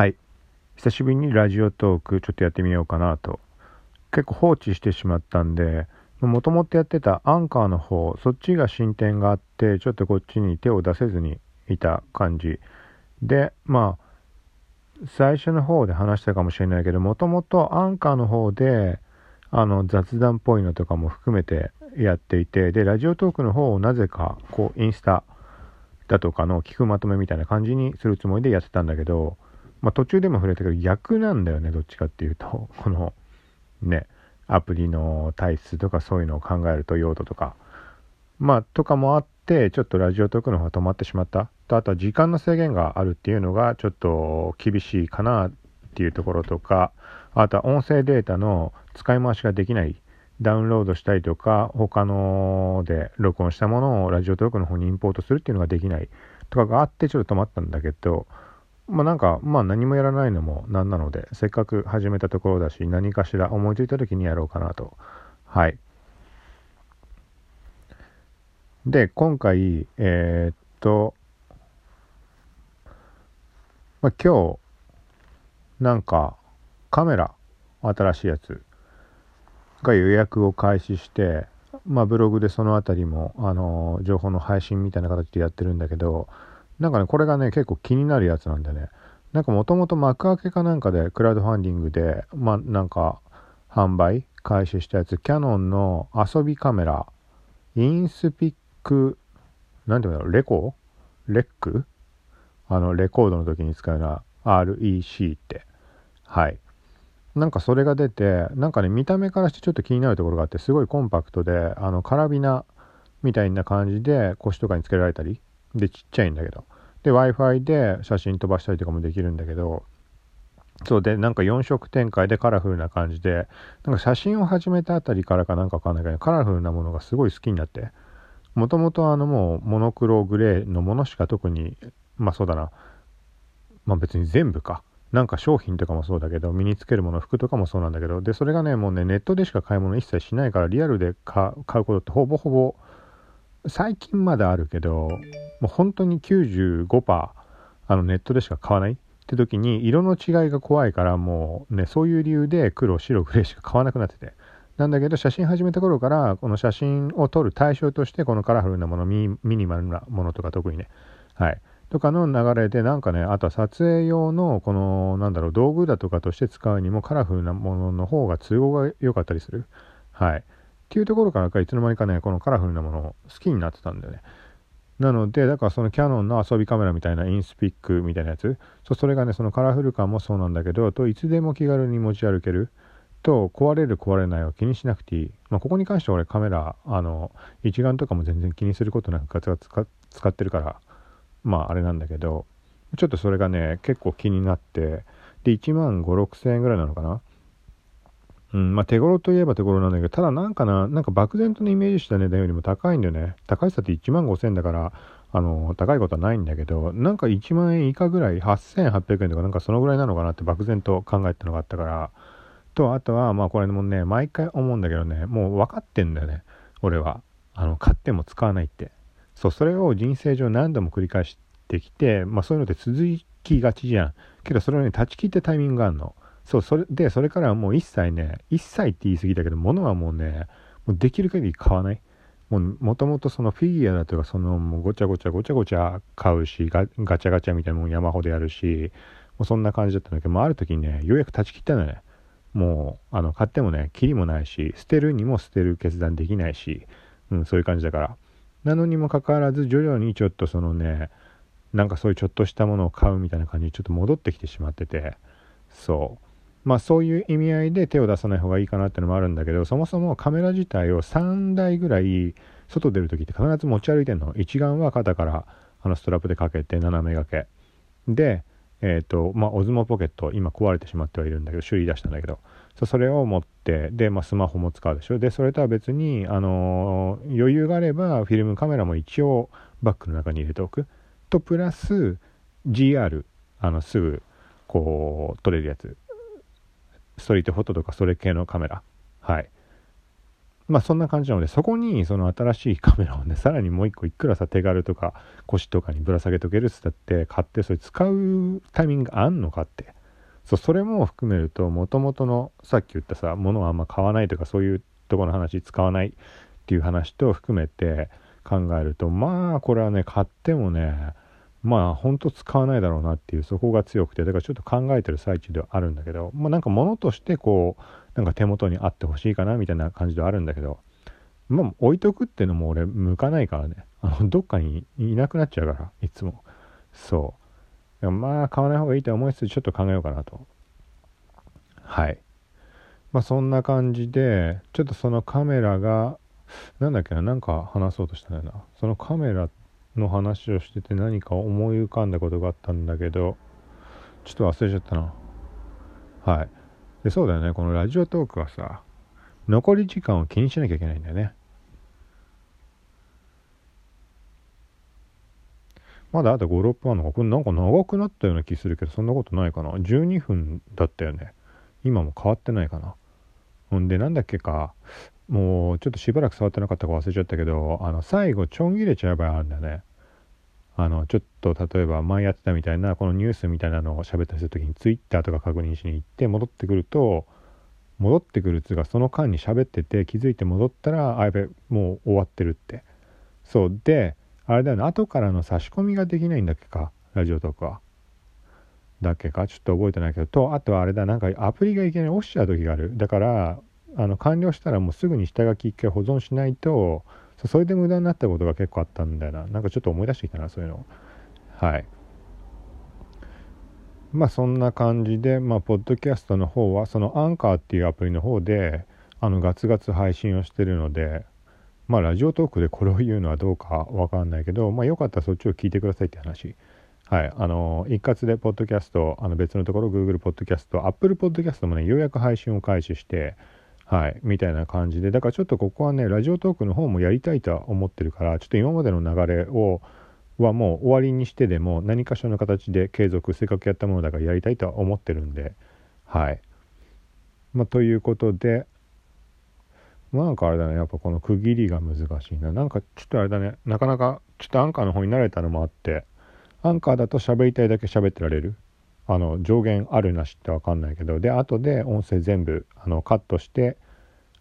はい。久しぶりにラジオトークちょっとやってみようかなと。結構放置してしまったんでもともとやってたアンカーの方そっちが進展があってちょっとこっちに手を出せずにいた感じ。でまあ最初の方で話したかもしれないけどもともとアンカーの方であの雑談っぽいのとかも含めてやっていてでラジオトークの方をなぜかこうインスタだとかの聞くまとめみたいな感じにするつもりでやってたんだけど、まあ、途中でも触れたけど逆なんだよねどっちかっていうと。このねアプリの体質とかそういうのを考えると用途とか。まあとかもあってちょっとラジオトークの方が止まってしまった。とあとは時間の制限があるっていうのがちょっと厳しいかなっていうところとか。あとは音声データの使い回しができない。ダウンロードしたりとか他ので録音したものをラジオトークの方にインポートするっていうのができないとかがあってちょっと止まったんだけど。まあなんかまあ何もやらないのもなんなのでせっかく始めたところだし何かしら思いついた時にやろうかなと。はい。で今回えー、っとまあ今日なんかカメラ新しいやつが予約を開始してまあブログでその辺りもあの情報の配信みたいな形でやってるんだけどなんかね、これがね、結構気になるやつなんでね。なんかもともと幕開けかなんかで、クラウドファンディングで、まあなんか、販売開始したやつ、キャノンの遊びカメラ、インスピック、なんていうんだろう、レコレック？あの、レコードの時に使うような REC って。はい。なんかそれが出て、なんかね、見た目からしてちょっと気になるところがあって、すごいコンパクトで、あの、カラビナみたいな感じで腰とかにつけられたり、で、ちっちゃいんだけど。で、Wi-Fi で写真飛ばしたりとかもできるんだけど、そうで、なんか4色展開でカラフルな感じで、なんか写真を始めたあたりからかなんかわかんないけど、カラフルなものがすごい好きになって、もともとあのもうモノクログレーのものしか特に、まあそうだな、まあ別に全部か。なんか商品とかもそうだけど、身につけるもの、服とかもそうなんだけど、で、それがね、もうね、ネットでしか買い物一切しないから、リアルで買うことってほぼほぼ、最近まであるけど、もう本当に95%あのネットでしか買わないって時に色の違いが怖いからもうねそういう理由で黒白グレーしか買わなくなってて。なんだけど写真始めた頃からこの写真を撮る対象としてこのカラフルなものミニマルなものとか特にね。はい。とかの流れでなんかねあとは撮影用のこのなんだろう道具だとかとして使うにもカラフルなものの方が都合が良かったりする。はい。っていうところからかいつの間にかねこのカラフルなものを好きになってたんだよねなので、だからそのキャノンの遊びカメラみたいなインスピックみたいなやつ、そそれがね、そのカラフル感もそうなんだけど、といつでも気軽に持ち歩ける。と、壊れる壊れないを気にしなくていい。まあ、ここに関しては俺カメラ、あの、一眼とかも全然気にすることなくガツガツ使ってるから、まああれなんだけど、ちょっとそれがね、結構気になって、で、1万5、6千円ぐらいなのかなうん、まあ手頃といえば手頃なんだけど、ただなんかな、なんか漠然とのイメージした値段よりも高いんだよね。高いさって1万5千だから、あの、高いことはないんだけど、なんか1万円以下ぐらい、8800円とかなんかそのぐらいなのかなって漠然と考えたのがあったから、と、あとは、まあこれもね、毎回思うんだけどね、もう分かってんだよね、俺は。あの、買っても使わないって。そう、それを人生上何度も繰り返してきて、まあそういうのって続きがちじゃん。けどそれをね、断ち切ってタイミングがあるの。そう、それで、それからもう一切ね、一切って言い過ぎたけど、物はもうね、もうできる限り買わない。も、ともとそのフィギュアだとか、その、もうごちゃごちゃごちゃごちゃ買うし、ガガチャガチャみたいなもん山ほどやるし、もうそんな感じだったんだけど、もある時にね、ようやく断ち切ったのね。もう、あの、買ってもね、キリもないし、捨てるにも捨てる決断できないし、うん、そういう感じだから。なのにもかかわらず、徐々にちょっとそのね、なんかそういうちょっとしたものを買うみたいな感じにちょっと戻ってきてしまってて、そう。まあそういう意味合いで手を出さない方がいいかなっていうのもあるんだけどそもそもカメラ自体を3台ぐらい外出る時って必ず持ち歩いてんの。一眼は肩からあのストラップでかけて斜め掛け。でえっ、ー、とまあオズモポケット今壊れてしまってはいるんだけど修理出したんだけど。それを持ってで、まあ、スマホも使うでしょ。でそれとは別に、あのー、余裕があればフィルムカメラも一応バッグの中に入れておく。とプラス GR あのすぐこう撮れるやつ。ストリートフォトとかそれ系のカメラ。はい。まあそんな感じなので、そこにその新しいカメラをね、さらにもう一個いくらさ手軽とか腰とかにぶら下げとけるっつったって買ってそれ使うタイミングあんのかって。そう、それも含めると、もともとのさっき言ったさ、物はあんま買わないとかそういうとこの話使わないっていう話と含めて考えると、まあこれはね、買ってもね、まあ本当使わないだろうなっていうそこが強くてだからちょっと考えてる最中ではあるんだけどまあなんか物としてこうなんか手元にあってほしいかなみたいな感じではあるんだけどまあ置いとくっていうのも俺向かないからね。あのどっかにいなくなっちゃうからいつも。そう。まあ買わない方がいいと思いつつちょっと考えようかなと。はい。まあそんな感じでちょっとそのカメラがなんだっけななんか話そうとしたんだよな。そのカメラの話をしてて何か思い浮かんだことがあったんだけどちょっと忘れちゃったな。はい。でそうだよね。このラジオトークはさ残り時間を気にしなきゃいけないんだよね。まだあと5、6分あるのか。これなんか長くなったような気するけどそんなことないかな。12分だったよね。今も変わってないかな。ほんでなんだっけか。もうちょっとしばらく触ってなかったか忘れちゃったけどあの最後ちょん切れちゃう場合あるんだよね。あのちょっと例えば前やってたみたいなこのニュースみたいなのを喋ったりする時にツイッターとか確認しに行って戻ってくると戻ってくるっつうかその間に喋ってて気づいて戻ったらあやべもう終わってるって。そう。であれだよね。後からの差し込みができないんだっけか？ラジオトークは。だっけか？ちょっと覚えてないけど。とあとはあれだ。なんかアプリがいきなり落ちちゃう時がある。だからあの完了したらもうすぐに下書き一回保存しないとそれで無駄になったことが結構あったんだよな。なんかちょっと思い出してきたなそういうの。はい。まあそんな感じでまあポッドキャストの方はそのアンカーっていうアプリの方であのガツガツ配信をしてるのでまあラジオトークでこれを言うのはどうかわかんないけどまあよかったらそっちを聞いてくださいって話。はい、あの一括でポッドキャストあの別のところ Google ポッドキャスト Apple ポッドキャストもねようやく配信を開始してはい、みたいな感じで、だからちょっとここはね、ラジオトークの方もやりたいとは思ってるから、ちょっと今までの流れを、はもう終わりにしてでも何かしらの形で継続、せっかくやったものだからやりたいとは思ってるんで、はい。まあ、ということで、まあ、なんかあれだね、やっぱこの区切りが難しいな。なんかちょっとあれだね、なかなかちょっとアンカーの方に慣れたのもあって、アンカーだと喋りたいだけ喋ってられる。あの上限あるなしって分かんないけどで後で音声全部あのカットして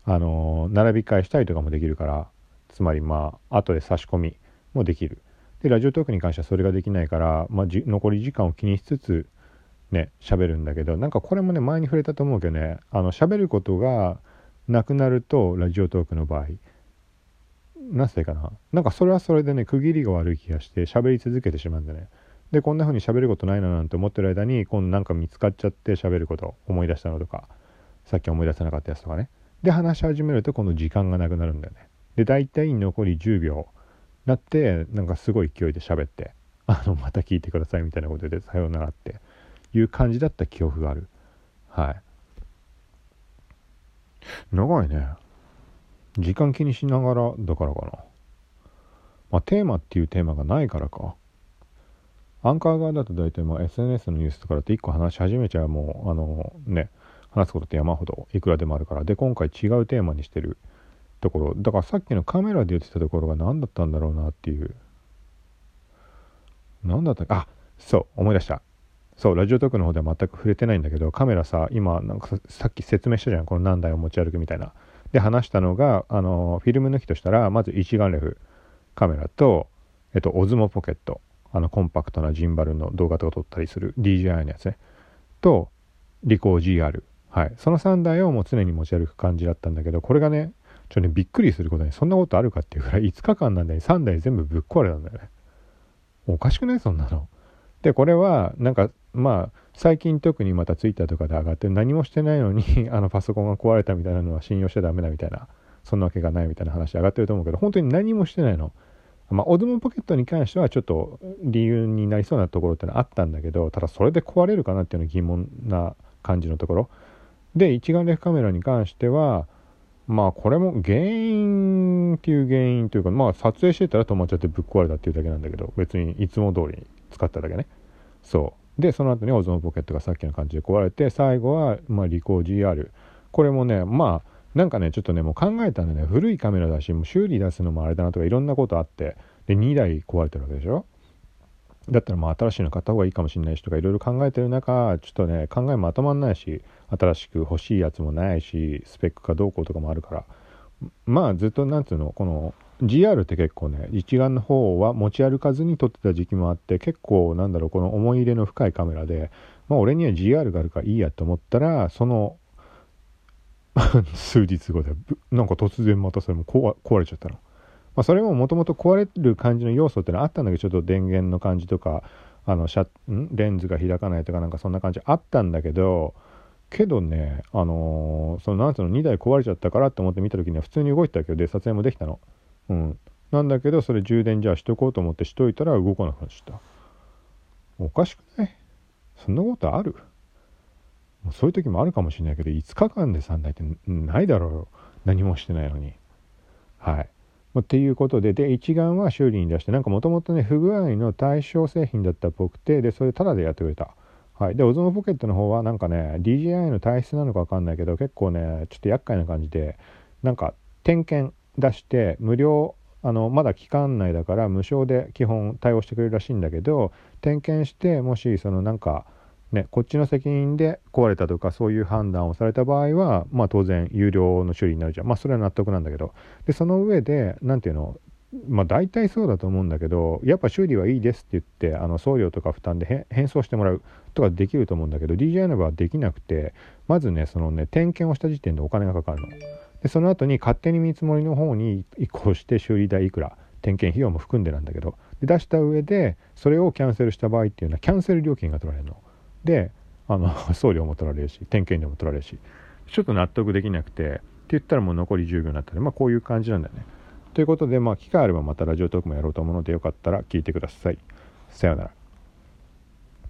あの並び替えしたりとかもできるからつまりまあ後で差し込みもできる。でラジオトークに関してはそれができないから、まあ、残り時間を気にしつつね喋るんだけどなんかこれもね前に触れたと思うけどねあの喋ることがなくなるとラジオトークの場合何歳かな？なんかそれはそれでね区切りが悪い気がして喋り続けてしまうんだね。でこんな風に喋ることないななんて思ってる間に今度なんか見つかっちゃって喋ること思い出したのとかさっき思い出せなかったやつとかね。で話し始めるとこの時間がなくなるんだよね。で大体残り10秒なってなんかすごい勢いで喋ってあのまた聞いてくださいみたいなことでさようならっていう感じだった記憶がある。はい。長いね。時間気にしながらだからかな。まあテーマっていうテーマがないからか。アンカー側だと大体まあ SNS のニュースとかだと1個話し始めちゃうもうあのね話すことって山ほどいくらでもあるから。で今回違うテーマにしてるところ。だからさっきのカメラで言ってたところが何だったんだろうなっていう。何だった？あそう思い出した。そうラジオトークの方では全く触れてないんだけどカメラさ今なんかさっき説明したじゃん。この何台を持ち歩くみたいな。で話したのがあのフィルム抜きとしたらまず一眼レフカメラとえっとオズモポケット。あのコンパクトなジンバルの動画とか撮ったりする DJI のやつね。とリコー GR はい。その3台をもう常に持ち歩く感じだったんだけどこれがねちょっとねびっくりすることにそんなことあるかっていうぐらい5日間なんで3台全部ぶっ壊れたんだよね。おかしくない？そんなの。でこれはなんかまあ最近特にまた Twitter とかで上がって何もしてないのに あのパソコンが壊れたみたいなのは信用しちゃダメだみたいなそんなわけがないみたいな話上がってると思うけど本当に何もしてないの。まあ、オズモポケットに関してはちょっと理由になりそうなところってのはあったんだけどただそれで壊れるかなっていうのは疑問な感じのところ。で一眼レフカメラに関してはまあこれも原因っていう原因というかまあ撮影してたら止まっちゃってぶっ壊れたっていうだけなんだけど別にいつも通り使っただけね。そう。でその後にオズモポケットがさっきの感じで壊れて最後はまあリコー GR これもねまあなんかねちょっとねもう考えたんでね古いカメラだしもう修理出すのもあれだなとかいろんなことあってで2台壊れてるわけでしょ？だったらもう新しいの買った方がいいかもしれないしとかいろいろ考えてる中ちょっとね考えまとまんないし新しく欲しいやつもないしスペックかどうこうとかもあるから。まあずっとなんつうのこの GR って結構ね一眼の方は持ち歩かずに撮ってた時期もあって結構なんだろうこの思い入れの深いカメラでまあ俺には GR があるからいいやと思ったらその 数日後でなんか突然またそれも壊れちゃったの。まあ、それももともと壊れる感じの要素ってのはあったんだけどちょっと電源の感じとかあのシャん？レンズが開かないとかなんかそんな感じあったんだけどけどねあのー、そのなんつうの2台壊れちゃったからって思って見た時には普通に動いてたけどで撮影もできたの。うん。なんだけどそれ充電じゃあしとこうと思ってしといたら動かなくなっちゃった。おかしくない？そんなことある？そういう時もあるかもしれないけど5日間で3台ってないだろうよ。何もしてないのに。はい。っていうことでで一眼は修理に出してなんかもともとね不具合の対象製品だったっぽくてでそれタダでやってくれた。はい。でオズモポケットの方はなんかね DJI の体質なのか分かんないけど結構ねちょっと厄介な感じでなんか点検出して無料あのまだ期間内だから無償で基本対応してくれるらしいんだけど点検してもしそのなんかね、こっちの責任で壊れたとかそういう判断をされた場合は、まあ、当然有料の修理になるじゃんまあそれは納得なんだけどでその上で何ていうのまあ大体そうだと思うんだけどやっぱ修理はいいですって言ってあの送料とか負担で返送してもらうとかできると思うんだけど DJI の場合はできなくてまずねそのね点検をした時点でお金がかかるの。でその後に勝手に見積もりの方に移行して修理代いくら点検費用も含んでなんだけどで出した上でそれをキャンセルした場合っていうのはキャンセル料金が取られるの。であの 送料も取られるし点検料も取られるしちょっと納得できなくてって言ったらもう残り10秒になったのでまあこういう感じなんだよね。ということでまあ機会あればまたラジオトークもやろうと思うのでよかったら聞いてください。さようなら。